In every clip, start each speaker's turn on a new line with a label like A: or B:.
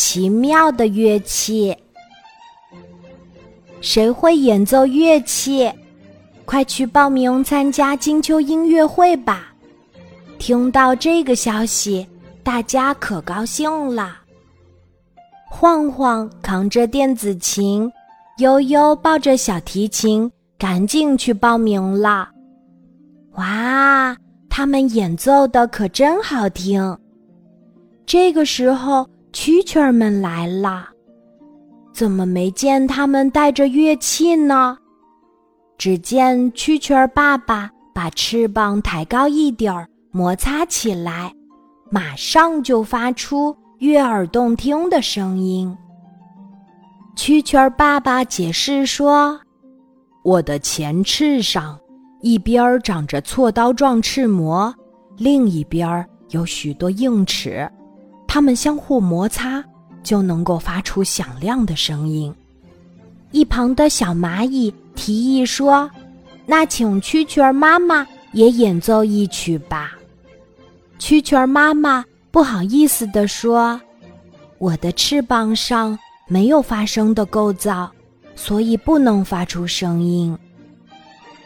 A: 奇妙的乐器。谁会演奏乐器？快去报名参加金秋音乐会吧！听到这个消息，大家可高兴了。晃晃扛着电子琴，悠悠抱着小提琴，赶紧去报名了。哇，他们演奏的可真好听！这个时候，蛐蛐儿们来了。怎么没见他们带着乐器呢？只见蛐蛐儿爸爸把翅膀抬高一点儿，摩擦起来，马上就发出悦耳动听的声音。蛐蛐儿爸爸解释说：“我的前翅上一边长着锉刀状翅膜，另一边有许多硬齿，它们相互摩擦。”就能够发出响亮的声音。一旁的小蚂蚁提议说：“那请蛐蛐儿妈妈也演奏一曲吧。”蛐蛐儿妈妈不好意思地说：“我的翅膀上没有发声的构造，所以不能发出声音。”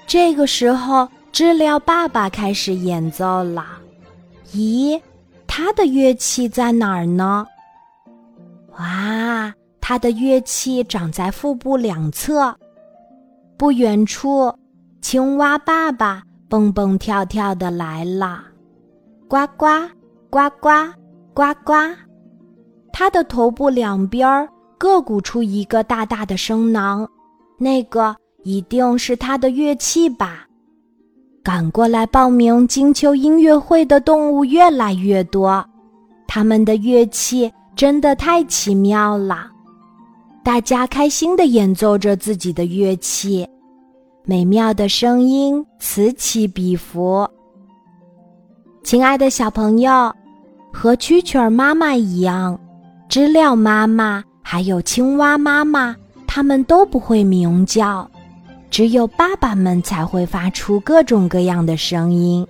A: 这个时候，知了爸爸开始演奏了。咦，他的乐器在哪儿呢？哇，它的乐器长在腹部两侧。不远处，青蛙爸爸蹦蹦跳跳的来了，呱呱呱呱呱呱。它的头部两边各鼓出一个大大的声囊，那个一定是它的乐器吧？赶过来报名金秋音乐会的动物越来越多，他们的乐器。真的太奇妙了，大家开心的演奏着自己的乐器，美妙的声音此起彼伏。亲爱的小朋友，和蛐蛐儿妈妈一样，知了妈妈还有青蛙妈妈，它们都不会鸣叫，只有爸爸们才会发出各种各样的声音。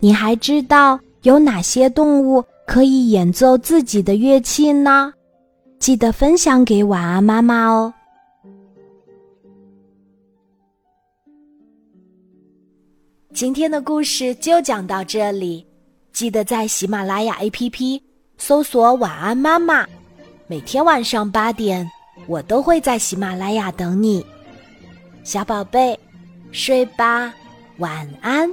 A: 你还知道有哪些动物？可以演奏自己的乐器呢，记得分享给晚安妈妈哦。今天的故事就讲到这里，记得在喜马拉雅 APP 搜索“晚安妈妈”，每天晚上八点，我都会在喜马拉雅等你，小宝贝，睡吧，晚安。